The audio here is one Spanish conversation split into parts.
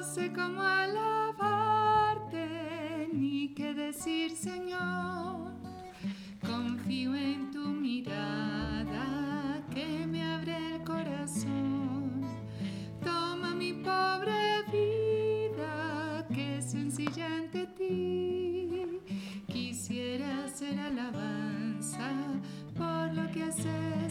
No sé cómo alabarte ni qué decir, Señor. Confío en tu mirada que me abre el corazón. Toma mi pobre vida que es sencilla ante ti. Quisiera ser alabanza por lo que haces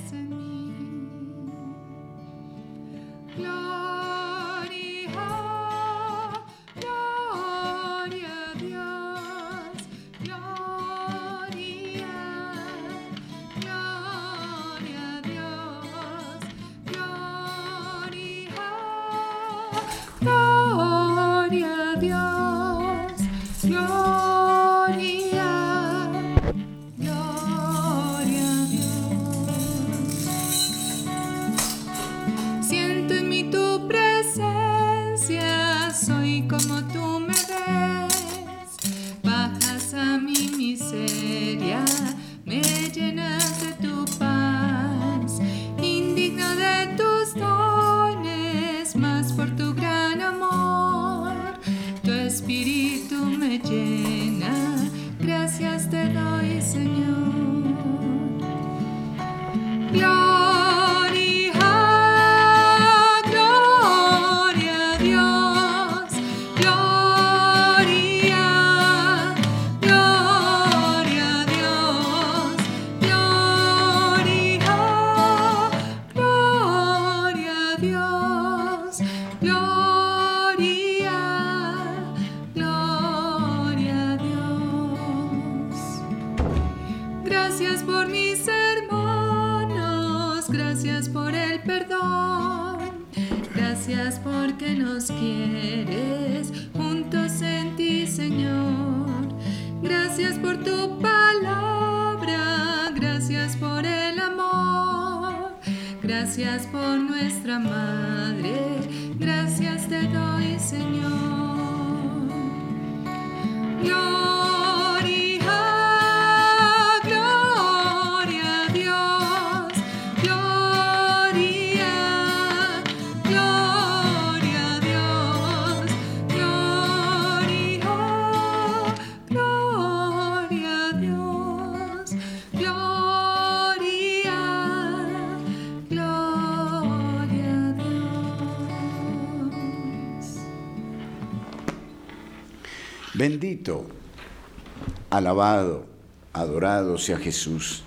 alabado, adorado sea Jesús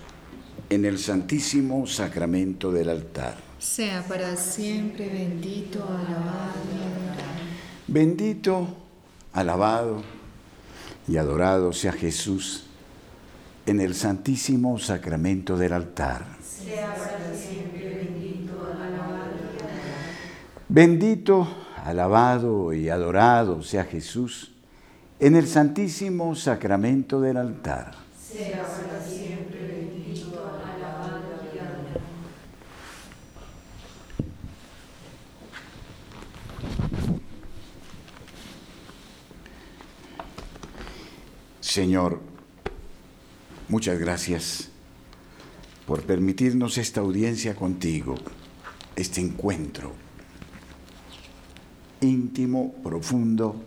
en el santísimo sacramento del altar. Sea para siempre bendito, alabado y adorado. Bendito, alabado y adorado sea Jesús en el santísimo sacramento del altar. Bendito, alabado y adorado sea Jesús en el santísimo sacramento del altar. Señor, muchas gracias por permitirnos esta audiencia contigo, este encuentro íntimo, profundo,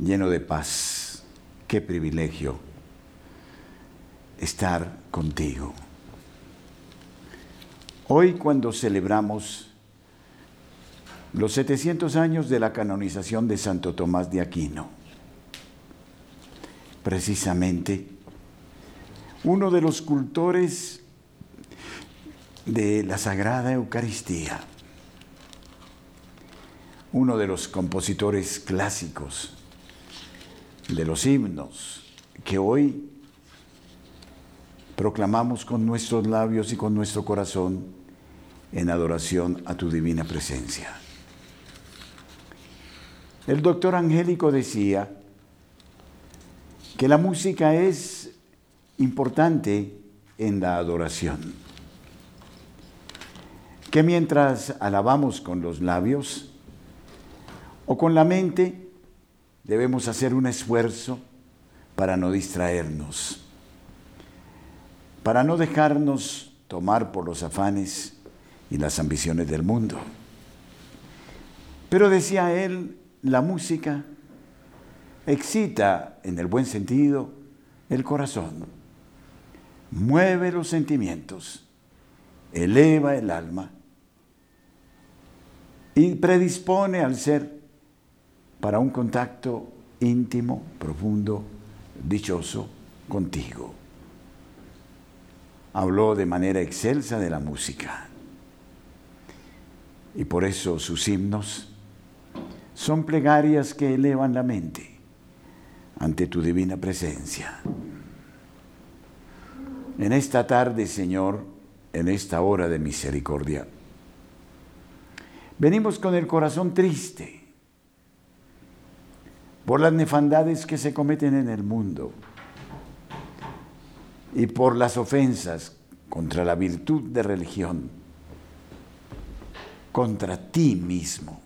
lleno de paz. Qué privilegio estar contigo. Hoy cuando celebramos los 700 años de la canonización de Santo Tomás de Aquino, precisamente uno de los cultores de la Sagrada Eucaristía, uno de los compositores clásicos de los himnos que hoy proclamamos con nuestros labios y con nuestro corazón en adoración a tu divina presencia. El doctor Angélico decía que la música es importante en la adoración, que mientras alabamos con los labios o con la mente, debemos hacer un esfuerzo para no distraernos, para no dejarnos tomar por los afanes y las ambiciones del mundo. Pero decía él, la música excita, en el buen sentido, el corazón, mueve los sentimientos, eleva el alma y predispone al ser para un contacto íntimo, profundo, dichoso contigo. Habló de manera excelsa de la música y por eso sus himnos son plegarias que elevan la mente ante tu divina presencia. En esta tarde, Señor, en esta hora de misericordia, venimos con el corazón triste por las nefandades que se cometen en el mundo y por las ofensas contra la virtud de religión, contra ti mismo.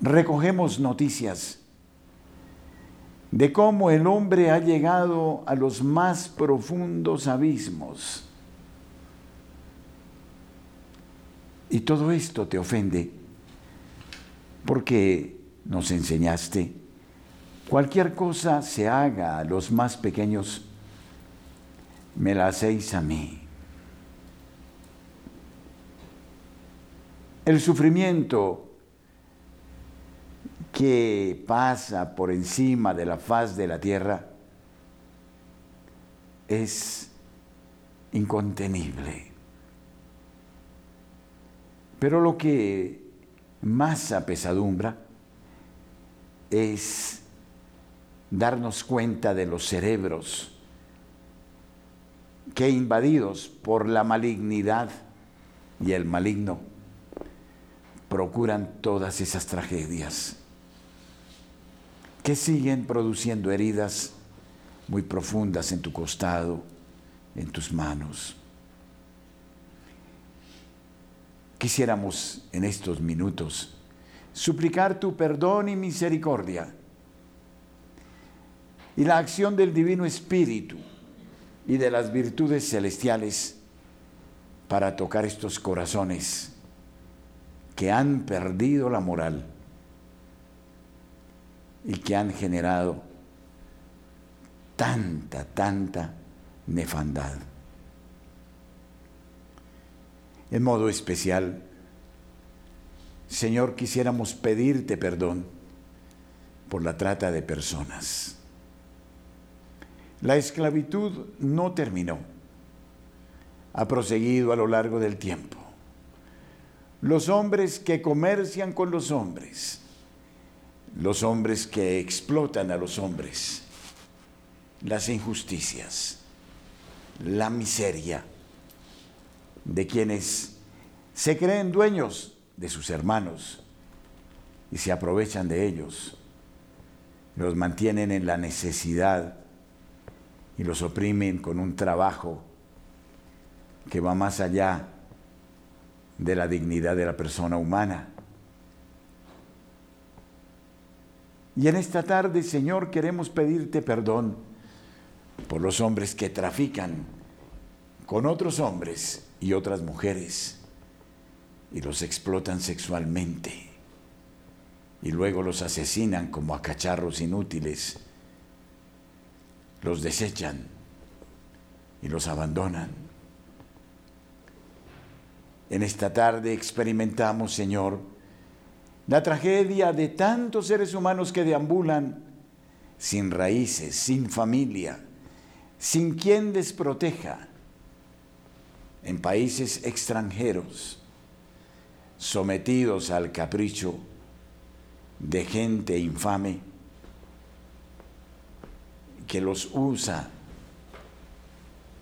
recogemos noticias de cómo el hombre ha llegado a los más profundos abismos. Y todo esto te ofende porque nos enseñaste, cualquier cosa se haga a los más pequeños, me la hacéis a mí. El sufrimiento que pasa por encima de la faz de la tierra es incontenible. Pero lo que más apesadumbra es darnos cuenta de los cerebros que invadidos por la malignidad y el maligno procuran todas esas tragedias que siguen produciendo heridas muy profundas en tu costado, en tus manos. Quisiéramos en estos minutos suplicar tu perdón y misericordia y la acción del Divino Espíritu y de las virtudes celestiales para tocar estos corazones que han perdido la moral y que han generado tanta, tanta nefandad. En modo especial, Señor, quisiéramos pedirte perdón por la trata de personas. La esclavitud no terminó, ha proseguido a lo largo del tiempo. Los hombres que comercian con los hombres, los hombres que explotan a los hombres, las injusticias, la miseria de quienes se creen dueños de sus hermanos y se aprovechan de ellos, los mantienen en la necesidad y los oprimen con un trabajo que va más allá de la dignidad de la persona humana. Y en esta tarde, Señor, queremos pedirte perdón por los hombres que trafican con otros hombres y otras mujeres y los explotan sexualmente y luego los asesinan como a cacharros inútiles, los desechan y los abandonan. En esta tarde experimentamos, Señor, la tragedia de tantos seres humanos que deambulan sin raíces, sin familia, sin quien les proteja, en países extranjeros, sometidos al capricho de gente infame que los usa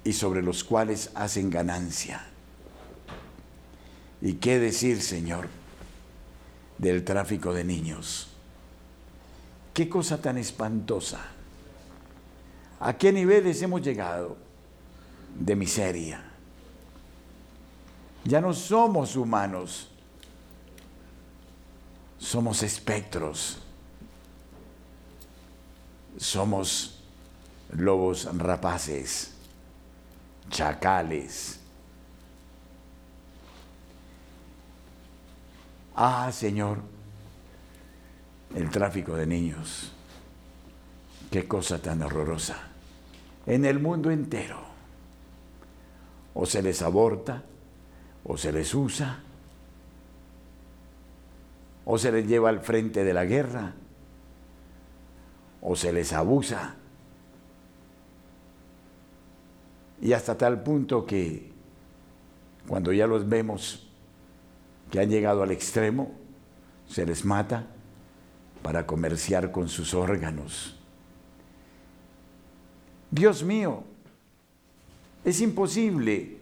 y sobre los cuales hacen ganancia. ¿Y qué decir, Señor? del tráfico de niños. Qué cosa tan espantosa. ¿A qué niveles hemos llegado de miseria? Ya no somos humanos, somos espectros, somos lobos rapaces, chacales. Ah, Señor, el tráfico de niños. Qué cosa tan horrorosa. En el mundo entero. O se les aborta, o se les usa, o se les lleva al frente de la guerra, o se les abusa. Y hasta tal punto que cuando ya los vemos que han llegado al extremo, se les mata para comerciar con sus órganos. Dios mío, es imposible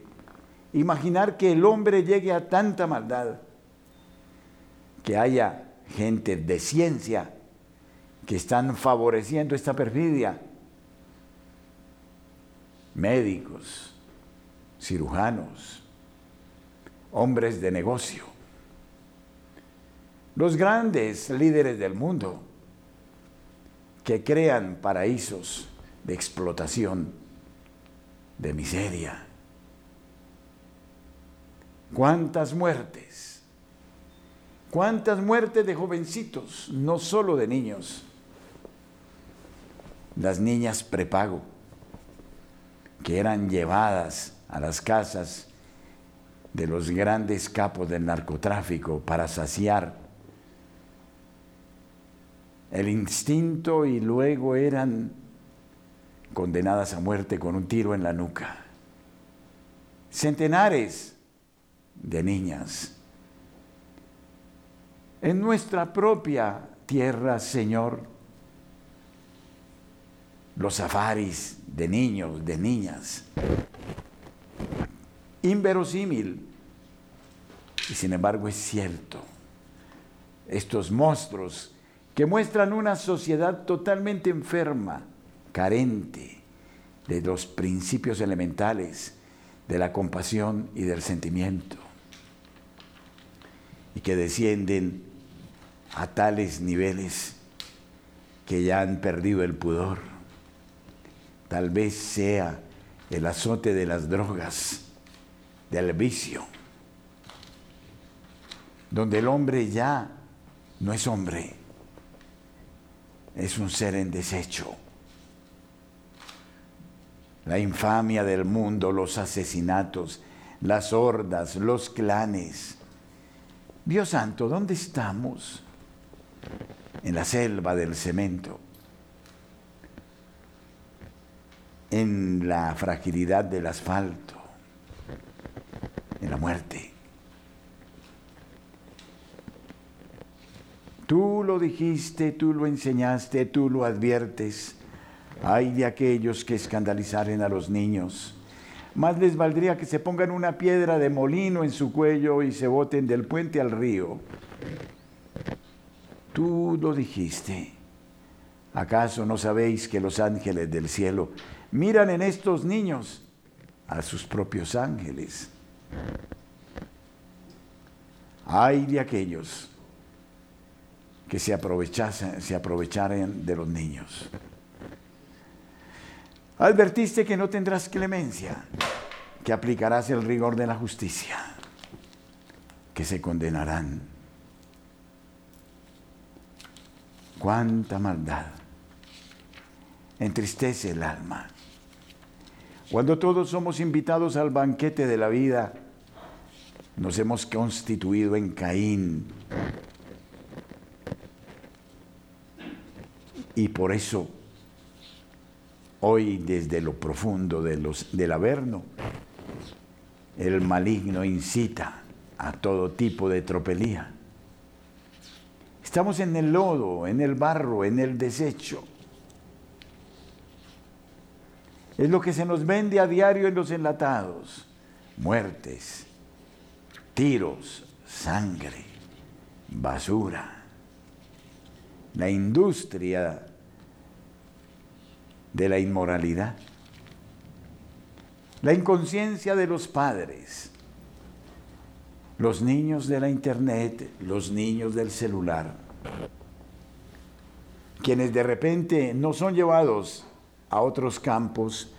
imaginar que el hombre llegue a tanta maldad, que haya gente de ciencia que están favoreciendo esta perfidia, médicos, cirujanos, hombres de negocio, los grandes líderes del mundo que crean paraísos de explotación de miseria. ¿Cuántas muertes? ¿Cuántas muertes de jovencitos, no solo de niños? Las niñas prepago, que eran llevadas a las casas de los grandes capos del narcotráfico para saciar el instinto y luego eran condenadas a muerte con un tiro en la nuca. Centenares de niñas. En nuestra propia tierra, Señor, los safaris de niños, de niñas. Inverosímil. Y sin embargo es cierto. Estos monstruos que muestran una sociedad totalmente enferma, carente de los principios elementales de la compasión y del sentimiento, y que descienden a tales niveles que ya han perdido el pudor. Tal vez sea el azote de las drogas, del vicio, donde el hombre ya no es hombre, es un ser en desecho la infamia del mundo, los asesinatos, las hordas, los clanes. Dios santo, ¿dónde estamos? En la selva del cemento, en la fragilidad del asfalto, en la muerte. Tú lo dijiste, tú lo enseñaste, tú lo adviertes Ay de aquellos que escandalizaren a los niños. Más les valdría que se pongan una piedra de molino en su cuello y se boten del puente al río. Tú lo dijiste. ¿Acaso no sabéis que los ángeles del cielo miran en estos niños a sus propios ángeles? Ay de aquellos que se, se aprovecharen de los niños. Advertiste que no tendrás clemencia, que aplicarás el rigor de la justicia, que se condenarán. Cuánta maldad entristece el alma. Cuando todos somos invitados al banquete de la vida, nos hemos constituido en Caín. Y por eso Hoy desde lo profundo de los, del Averno, el maligno incita a todo tipo de tropelía. Estamos en el lodo, en el barro, en el desecho. Es lo que se nos vende a diario en los enlatados. Muertes, tiros, sangre, basura. La industria de la inmoralidad. La inconsciencia de los padres, los niños de la internet, los niños del celular, quienes de repente no son llevados a otros campos,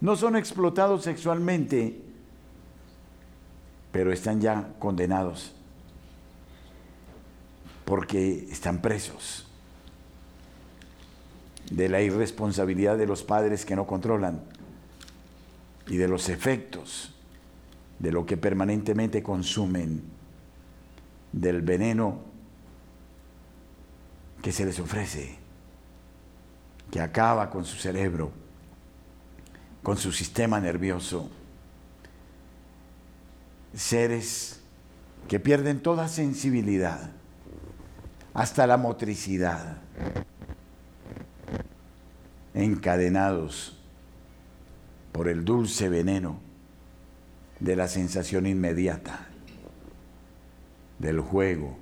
no son explotados sexualmente, pero están ya condenados porque están presos de la irresponsabilidad de los padres que no controlan y de los efectos de lo que permanentemente consumen, del veneno que se les ofrece, que acaba con su cerebro, con su sistema nervioso. Seres que pierden toda sensibilidad, hasta la motricidad, encadenados por el dulce veneno de la sensación inmediata, del juego,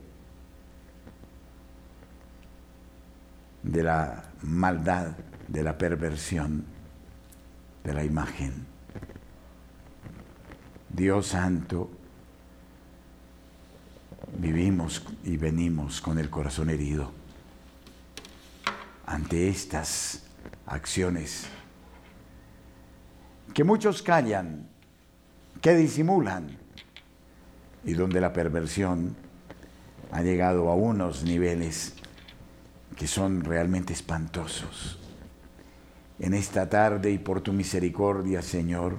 de la maldad, de la perversión, de la imagen. Dios Santo, vivimos y venimos con el corazón herido ante estas acciones que muchos callan, que disimulan y donde la perversión ha llegado a unos niveles que son realmente espantosos. En esta tarde y por tu misericordia, Señor,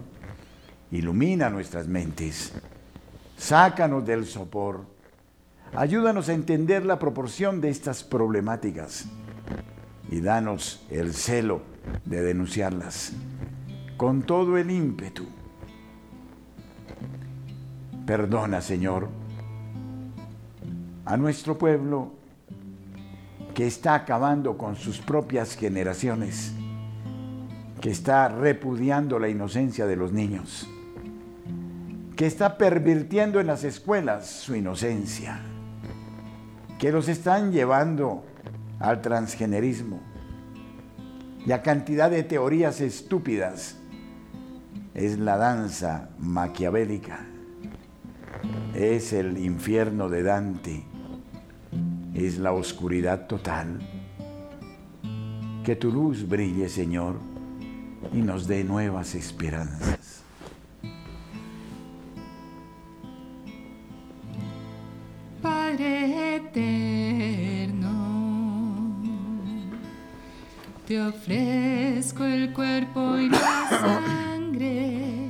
ilumina nuestras mentes, sácanos del sopor, ayúdanos a entender la proporción de estas problemáticas y danos el celo de denunciarlas con todo el ímpetu. Perdona, Señor, a nuestro pueblo que está acabando con sus propias generaciones, que está repudiando la inocencia de los niños, que está pervirtiendo en las escuelas su inocencia, que los están llevando al transgenerismo y a cantidad de teorías estúpidas. Es la danza maquiavélica, es el infierno de Dante, es la oscuridad total. Que tu luz brille, Señor, y nos dé nuevas esperanzas. Te ofrezco el cuerpo y la sangre,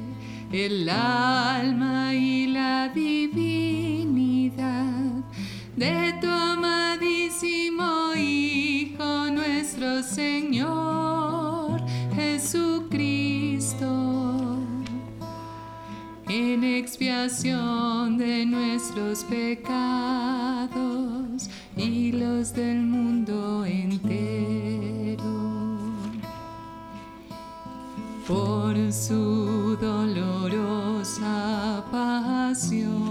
el alma y la divinidad de tu amadísimo Hijo nuestro Señor Jesucristo, en expiación de nuestros pecados y los del mundo entero. Por su dolorosa pasión.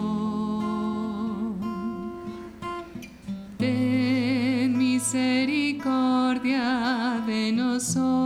Ten misericordia de nosotros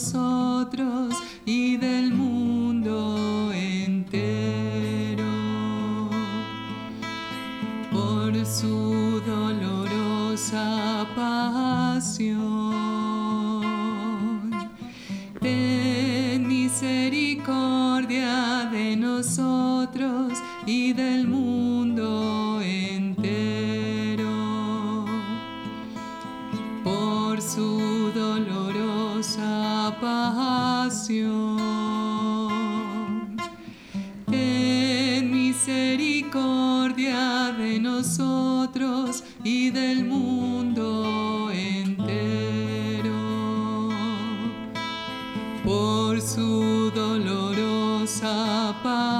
de misericordia de nosotros y del mundo entero. Por su dolorosa pasión.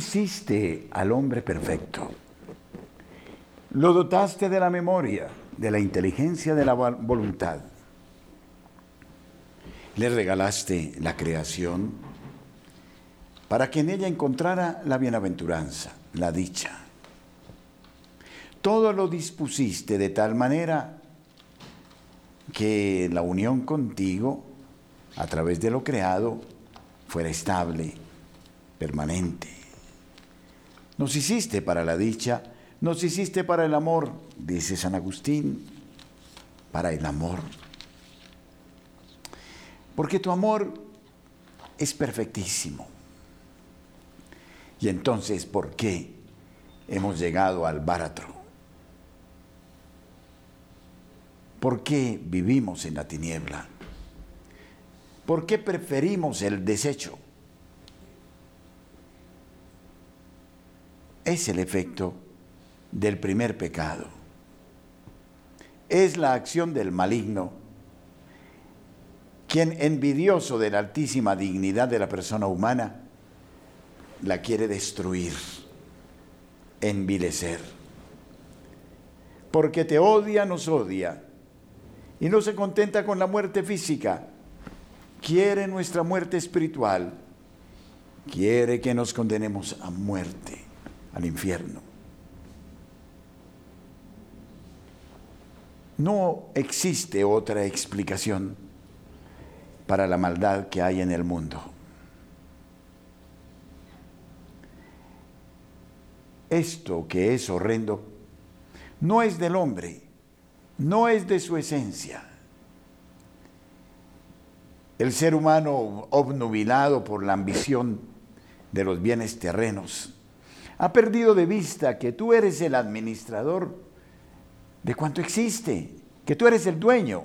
Hiciste al hombre perfecto. Lo dotaste de la memoria, de la inteligencia, de la vo- voluntad. Le regalaste la creación para que en ella encontrara la bienaventuranza, la dicha. Todo lo dispusiste de tal manera que la unión contigo, a través de lo creado, fuera estable, permanente. Nos hiciste para la dicha, nos hiciste para el amor, dice San Agustín, para el amor. Porque tu amor es perfectísimo. Y entonces, ¿por qué hemos llegado al báratro? ¿Por qué vivimos en la tiniebla? ¿Por qué preferimos el desecho? Es el efecto del primer pecado. Es la acción del maligno, quien envidioso de la altísima dignidad de la persona humana, la quiere destruir, envilecer. Porque te odia, nos odia, y no se contenta con la muerte física, quiere nuestra muerte espiritual, quiere que nos condenemos a muerte, al infierno. No existe otra explicación para la maldad que hay en el mundo. Esto que es horrendo no es del hombre, no es de su esencia. El ser humano obnubilado por la ambición de los bienes terrenos ha perdido de vista que tú eres el administrador de cuanto existe, que tú eres el dueño,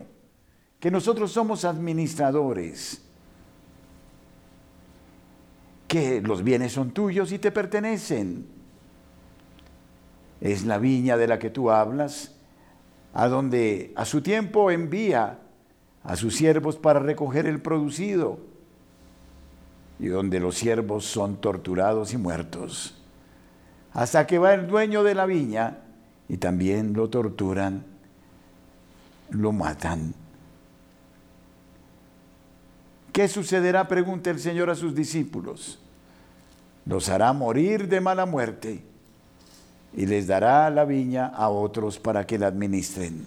que nosotros somos administradores, que los bienes son tuyos y te pertenecen. Es la viña de la que tú hablas, a donde a su tiempo envía a sus siervos para recoger el producido, y donde los siervos son torturados y muertos, hasta que va el dueño de la viña y también lo torturan, lo matan. ¿Qué sucederá? pregunta el Señor a sus discípulos. Los hará morir de mala muerte y les dará la viña a otros para que la administren.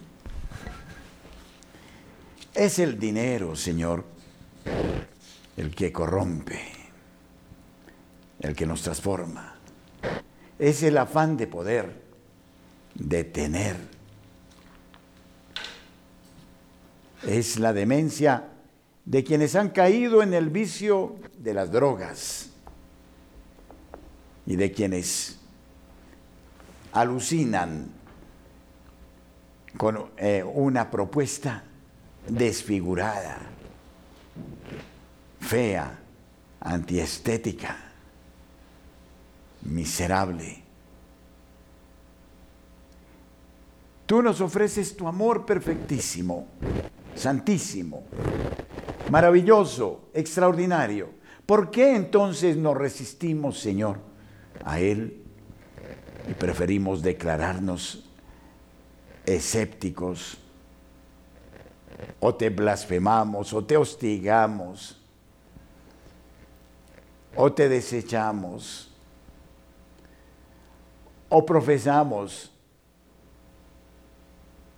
Es el dinero, Señor, el que corrompe, el que nos transforma. Es el afán de poder, de tener. Es la demencia de quienes han caído en el vicio de las drogas y de quienes alucinan con eh, una propuesta desfigurada, fea, antiestética, miserable. Tú nos ofreces tu amor perfectísimo, santísimo, maravilloso, extraordinario. ¿Por qué entonces nos resistimos, Señor, a Él y preferimos declararnos escépticos? O te blasfemamos, o te hostigamos, o te desechamos, o profesamos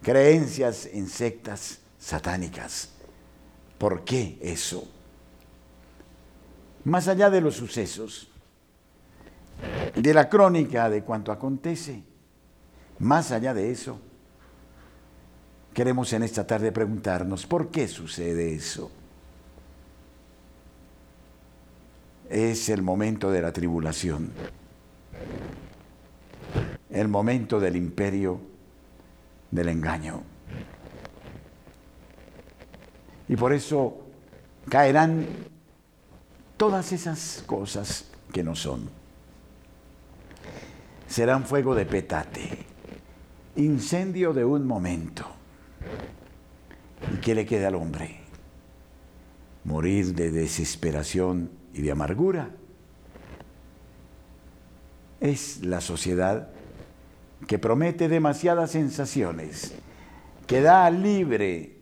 creencias en sectas satánicas. ¿Por qué eso? Más allá de los sucesos, de la crónica de cuanto acontece, más allá de eso, queremos en esta tarde preguntarnos, ¿por qué sucede eso? Es el momento de la tribulación, el momento del imperio del engaño. Y por eso caerán todas esas cosas que no son. Serán fuego de petate, incendio de un momento. ¿Y qué le queda al hombre? Morir de desesperación y de amargura. Es la sociedad que promete demasiadas sensaciones, que da libre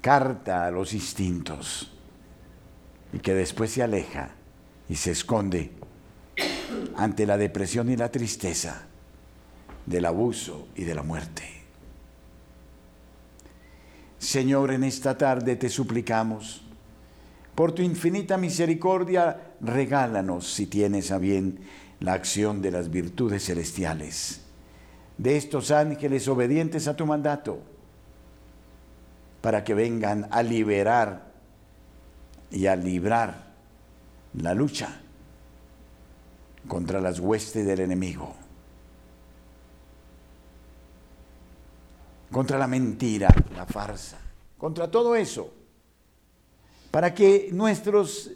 carta a los instintos y que después se aleja y se esconde ante la depresión y la tristeza del abuso y de la muerte. Señor, en esta tarde te suplicamos, por tu infinita misericordia, regálanos, si tienes a bien, la acción de las virtudes celestiales, de estos ángeles obedientes a tu mandato, para que vengan a liberar y a librar la lucha contra las huestes del enemigo, contra la mentira, la farsa, contra todo eso, para que nuestros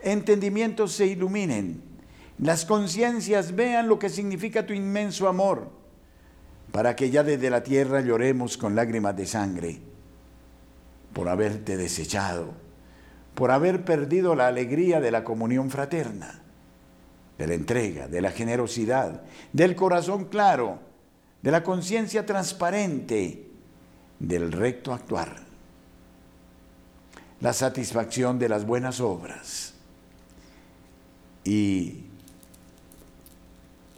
entendimientos se iluminen las conciencias vean lo que significa tu inmenso amor, para que ya desde la tierra lloremos con lágrimas de sangre por haberte desechado, por haber perdido la alegría de la comunión fraterna, de la entrega, de la generosidad, del corazón claro, de la conciencia transparente, del recto actuar, la satisfacción de las buenas obras y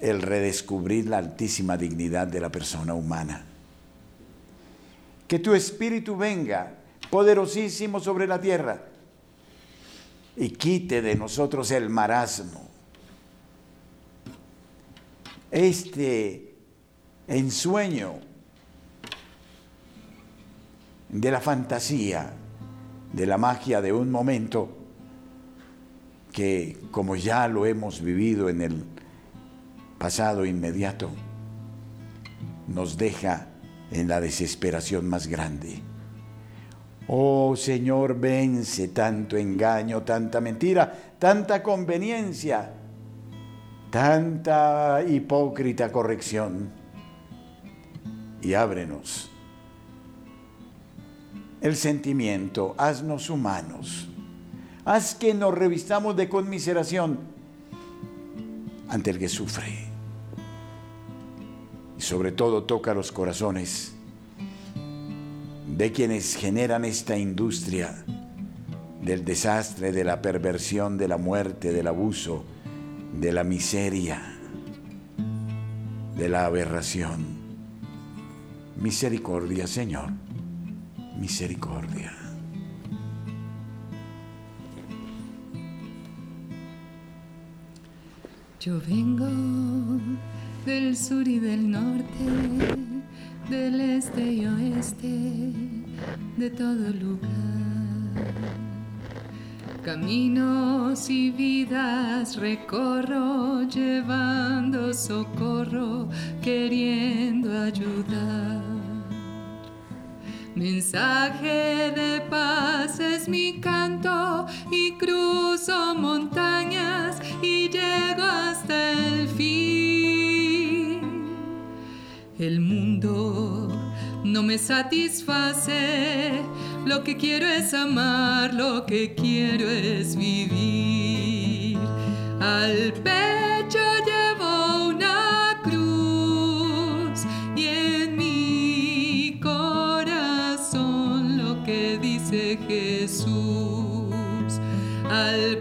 el redescubrir la altísima dignidad de la persona humana. Que tu espíritu venga poderosísimo sobre la tierra y quite de nosotros el marasmo. Este ensueño de la fantasía, de la magia de un momento que, como ya lo hemos vivido en el pasado inmediato, nos deja en la desesperación más grande. Oh Señor, vence tanto engaño, tanta mentira, tanta conveniencia, tanta hipócrita corrección y ábrenos el sentimiento, haznos humanos. Haz que nos revistamos de conmiseración ante el que sufre. Y sobre todo toca los corazones de quienes generan esta industria del desastre, de la perversión, de la muerte, del abuso, de la miseria, de la aberración. Misericordia, Señor, misericordia. Yo vengo del sur y del norte, del este y oeste, de todo lugar. Caminos y vidas recorro llevando socorro, queriendo ayudar. Mensaje de paz es mi canto y cruzo montañas y llego hasta el fin. El mundo no me satisface, lo que quiero es amar, lo que quiero es vivir. Al pecho llevo una cruz y en mi corazón lo que dice Jesús. Al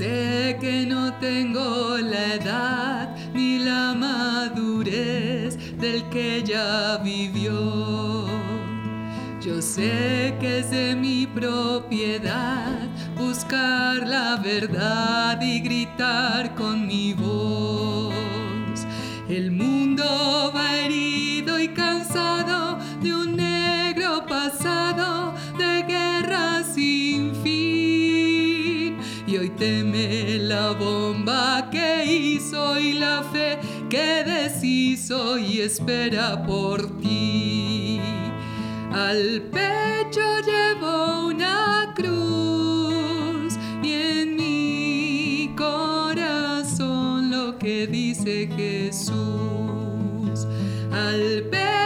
sé que no tengo la edad ni la madurez del que ya vivió. Yo sé que es de mi propiedad buscar la verdad y gritar con mi voz. El teme la bomba que hizo y la fe que deshizo y espera por ti. Al pecho llevo una cruz y en mi corazón lo que dice Jesús. Al pecho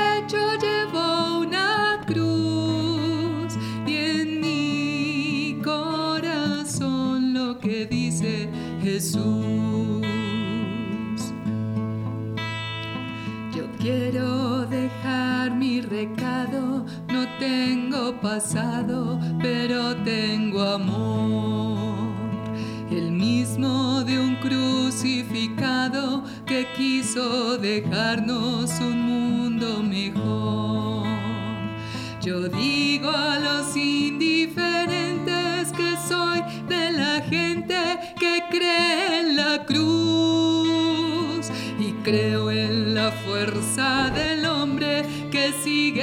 tengo pasado, pero tengo amor. El mismo de un crucificado que quiso dejarnos un mundo mejor. Yo digo a los indiferentes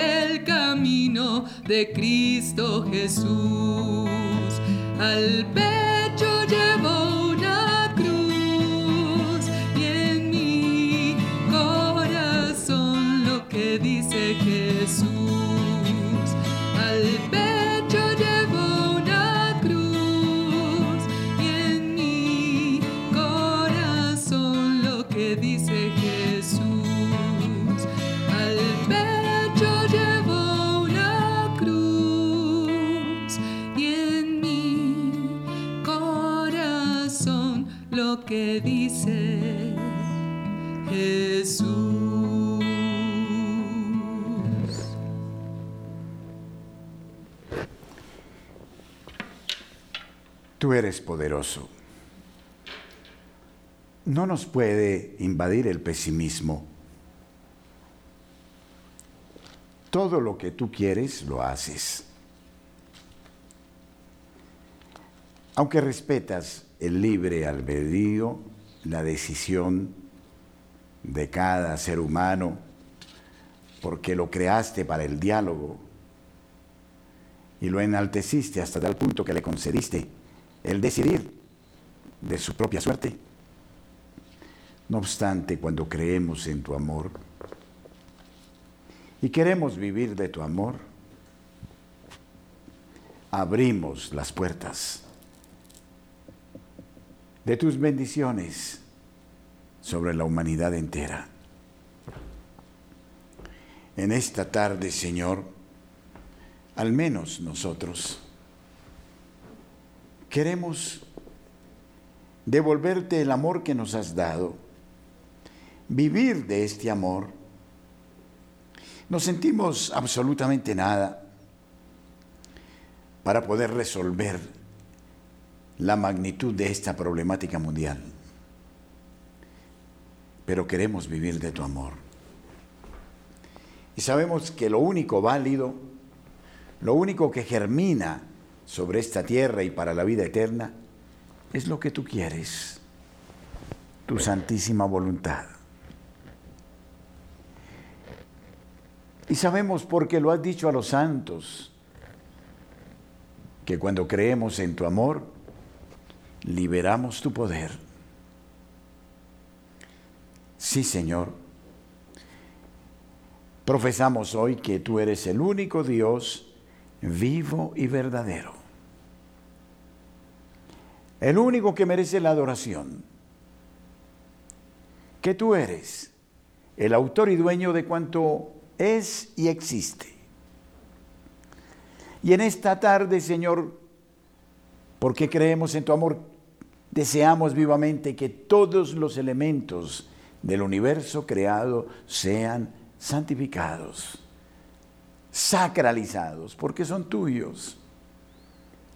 el camino de Cristo Jesús. Al pecho llevo una cruz y en mi corazón lo que dice Jesús. Que dice Jesús. Tú eres poderoso. No nos puede invadir el pesimismo. Todo lo que tú quieres, lo haces. Aunque respetas el libre albedrío, la decisión de cada ser humano, porque lo creaste para el diálogo y lo enalteciste hasta tal punto que le concediste el decidir de su propia suerte. No obstante, cuando creemos en tu amor y queremos vivir de tu amor, abrimos las puertas de tus bendiciones sobre la humanidad entera. En esta tarde, Señor, al menos nosotros, queremos devolverte el amor que nos has dado, vivir de este amor. Nos sentimos absolutamente nada para poder resolver la magnitud de esta problemática mundial. Pero queremos vivir de tu amor. Y sabemos que lo único válido, lo único que germina sobre esta tierra y para la vida eterna, es lo que tú quieres, tu santísima voluntad. Y sabemos porque lo has dicho a los santos, que cuando creemos en tu amor, liberamos tu poder. Sí, Señor. Profesamos hoy que tú eres el único Dios vivo y verdadero. El único que merece la adoración. Que tú eres el autor y dueño de cuanto es y existe. Y en esta tarde, Señor, porque creemos en tu amor, deseamos vivamente que todos los elementos del universo creado sean santificados, sacralizados, porque son tuyos,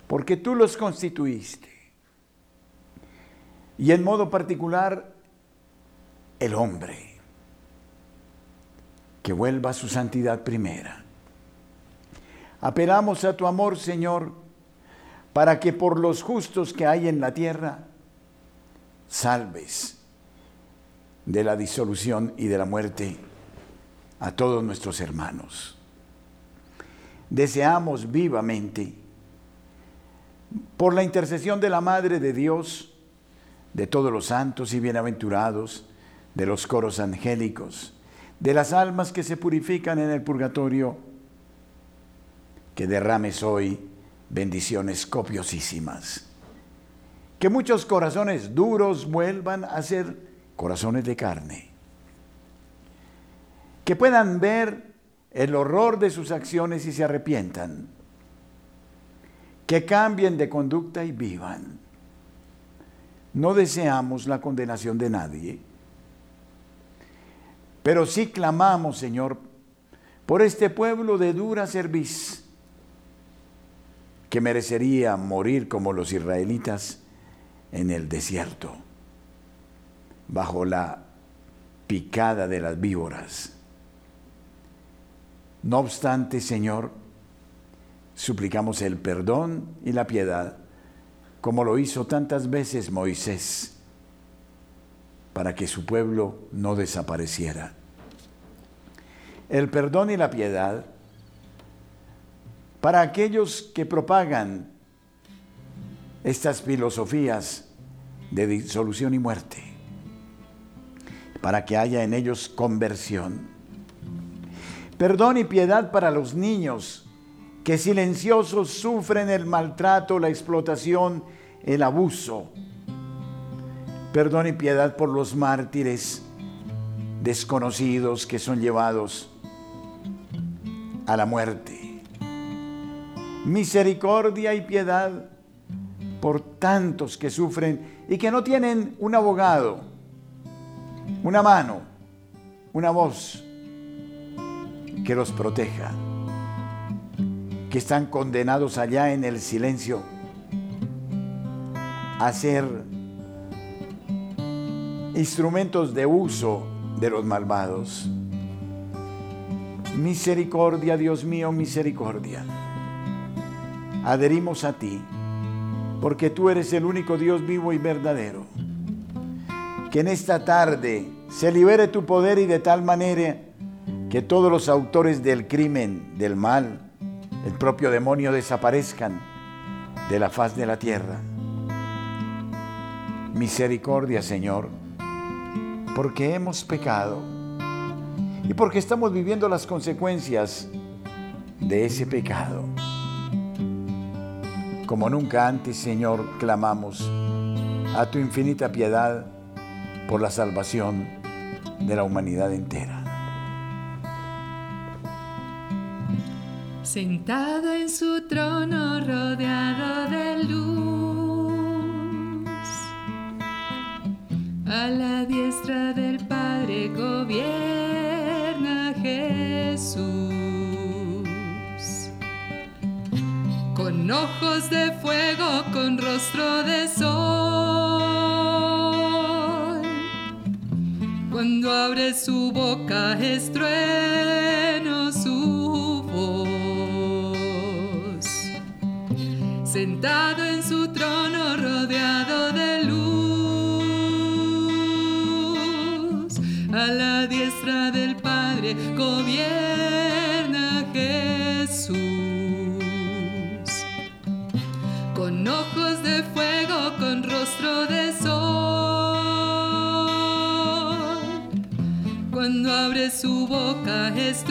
porque tú los constituiste. Y en modo particular, el hombre, que vuelva a su santidad primera. Apelamos a tu amor, Señor, para que por los justos que hay en la tierra, salves de la disolución y de la muerte a todos nuestros hermanos. Deseamos vivamente, por la intercesión de la Madre de Dios, de todos los santos y bienaventurados, de los coros angélicos, de las almas que se purifican en el purgatorio, que derrames hoy bendiciones copiosísimas. Que muchos corazones duros vuelvan a ser corazones de carne, que puedan ver el horror de sus acciones y se arrepientan, que cambien de conducta y vivan. No deseamos la condenación de nadie, pero sí clamamos, Señor, por este pueblo de dura cerviz, que merecería morir como los israelitas en el desierto bajo la picada de las víboras. No obstante, Señor, suplicamos el perdón y la piedad, como lo hizo tantas veces Moisés, para que su pueblo no desapareciera. El perdón y la piedad para aquellos que propagan estas filosofías de disolución y muerte para que haya en ellos conversión. Perdón y piedad para los niños que silenciosos sufren el maltrato, la explotación, el abuso. Perdón y piedad por los mártires desconocidos que son llevados a la muerte. Misericordia y piedad por tantos que sufren y que no tienen un abogado una mano, una voz que los proteja, que están condenados allá en el silencio a ser instrumentos de uso de los malvados. Misericordia, Dios mío, misericordia. Adherimos a ti, porque tú eres el único Dios vivo y verdadero que en esta tarde se libere tu poder y de tal manera que todos los autores del crimen, del mal, el propio demonio desaparezcan de la faz de la tierra. Misericordia, Señor, porque hemos pecado y porque estamos viviendo las consecuencias de ese pecado. Como nunca antes, Señor, clamamos a tu infinita piedad por la salvación de la humanidad entera. Sentado en su trono rodeado de luz, a la diestra del Padre gobierna Jesús. Con ojos de fuego, con rostro de sol. Cuando abre su boca es trueno su voz. Sentado en su trono rodeado de luz. A la diestra del Padre gobierna Abre su boca es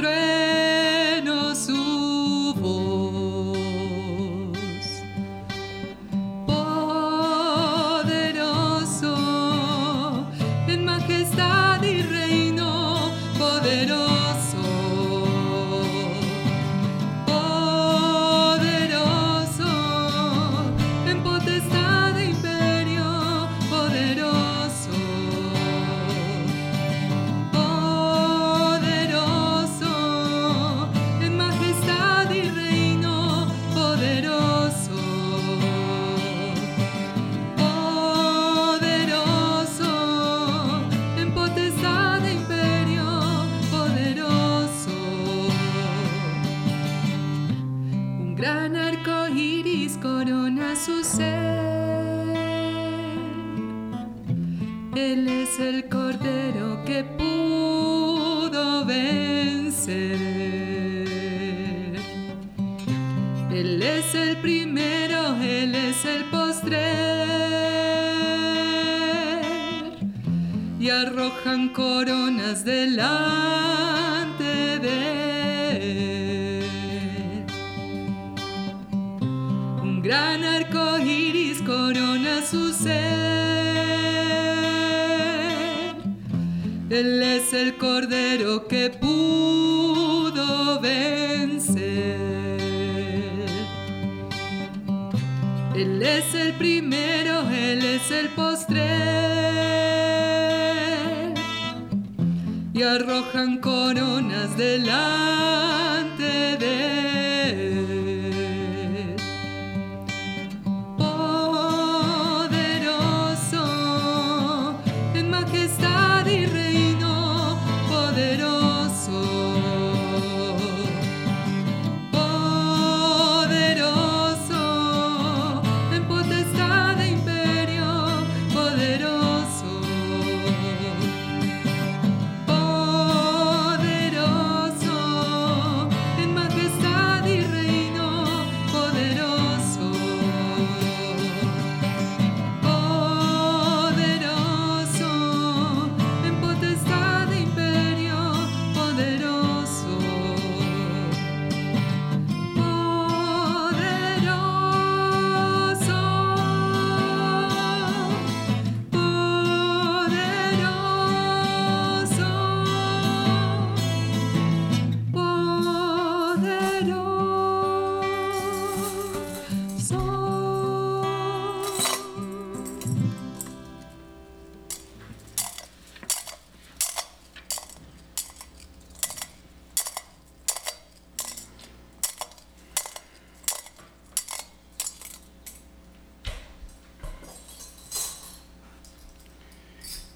delante de Él. Un gran arco iris corona su ser. Él es el cordero que pudo vencer. Él es el primero, Él es el postrer. Arrojan coronas delante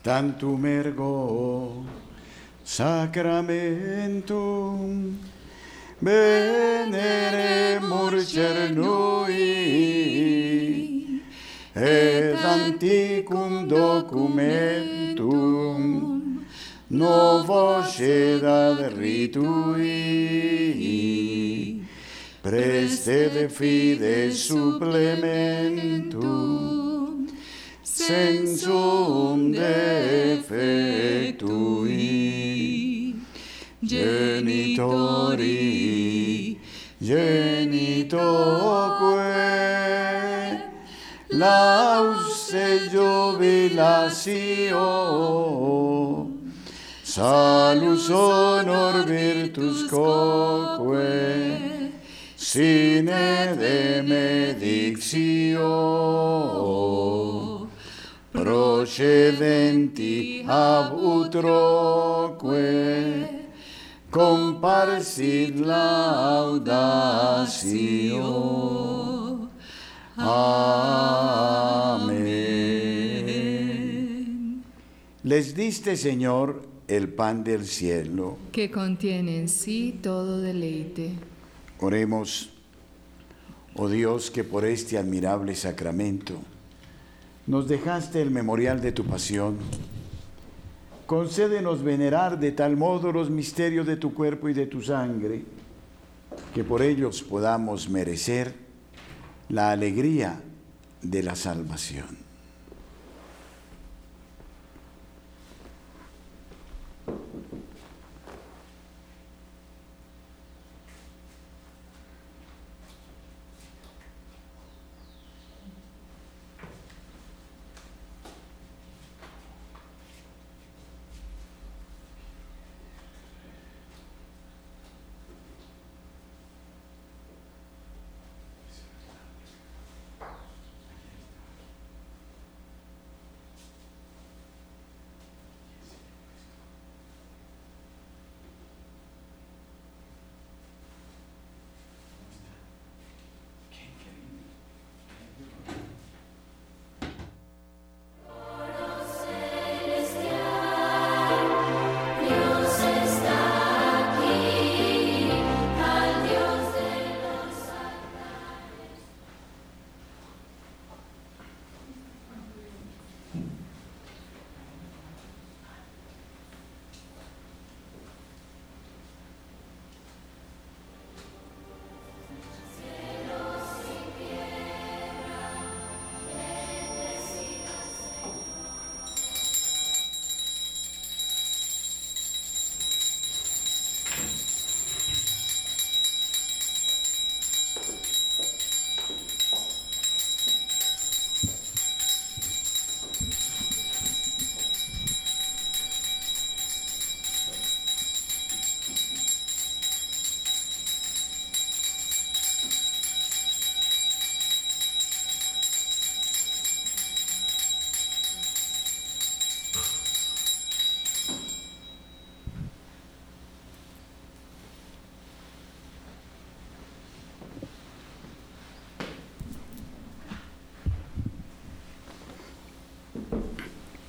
Tantum ergo sacramentum veneremur cernui et anticum documentum. Novo sedad ritui. Preste de fide supplementum sensum defectui genitori genitoque lauce jubilatio, salus honor virtus coque, sine demedictio, procedenti ab utroque, comparsit laudatio. Amén. Les diste, Señor, el pan del cielo. que contiene en sí todo deleite. Oremos, oh Dios, que por este admirable sacramento nos dejaste el memorial de tu pasión. Concédenos venerar de tal modo los misterios de tu cuerpo y de tu sangre, que por ellos podamos merecer la alegría de la salvación.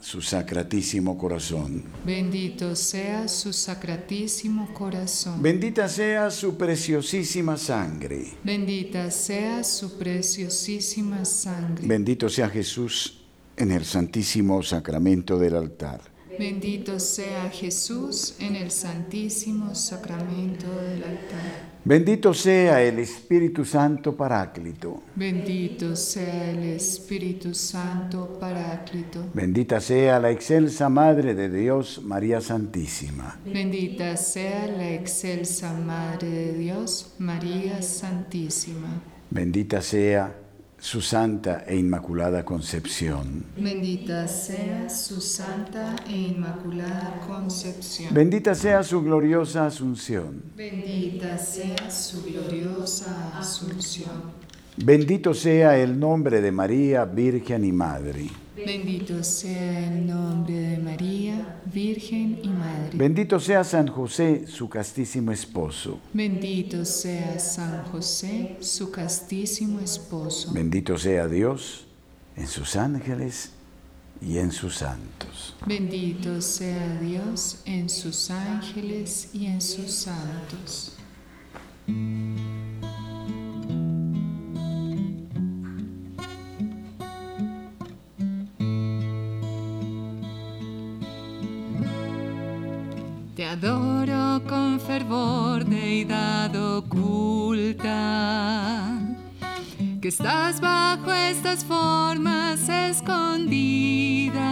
su sacratísimo corazón. Bendito sea su sacratísimo corazón. Bendita sea su preciosísima sangre. Bendita sea su preciosísima sangre. Bendito sea Jesús en el santísimo sacramento del altar. Bendito sea Jesús en el santísimo sacramento del altar. Bendito sea el Espíritu Santo Paráclito. Bendito sea el Espíritu Santo Paráclito. Bendita sea la excelsa Madre de Dios, María Santísima. Bendita sea la excelsa Madre de Dios, María Santísima. Bendita sea su santa e inmaculada concepción. Bendita sea su santa e inmaculada concepción. Bendita sea su gloriosa asunción. Bendita sea su gloriosa asunción. Bendito sea el nombre de María, Virgen y Madre. Bendito sea el nombre de María, Virgen y Madre. Bendito sea San José, su castísimo esposo. Bendito sea San José, su castísimo esposo. Bendito sea Dios en sus ángeles y en sus santos. Bendito sea Dios en sus ángeles y en sus santos. Te adoro con fervor, deidad oculta, que estás bajo estas formas escondida.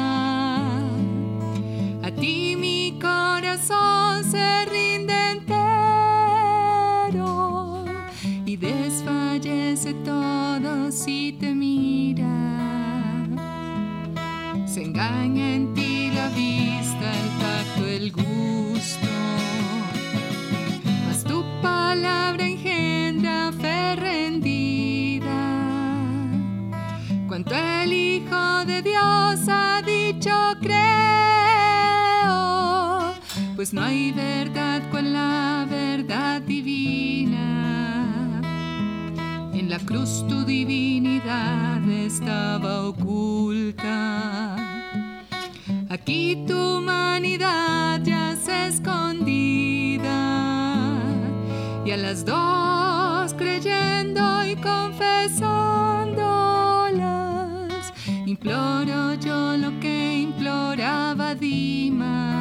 A ti mi corazón se rinde entero y desfallece todo si te mira. Se engaña en ti la vista, el tacto, el gusto. Mas tu palabra engendra fe rendida. Cuanto el Hijo de Dios ha dicho, creo. Pues no hay verdad con la verdad divina. En la cruz tu divinidad estaba oculta. Aquí tu humanidad Y a las dos creyendo y confesándolas, imploro yo lo que imploraba Dimas.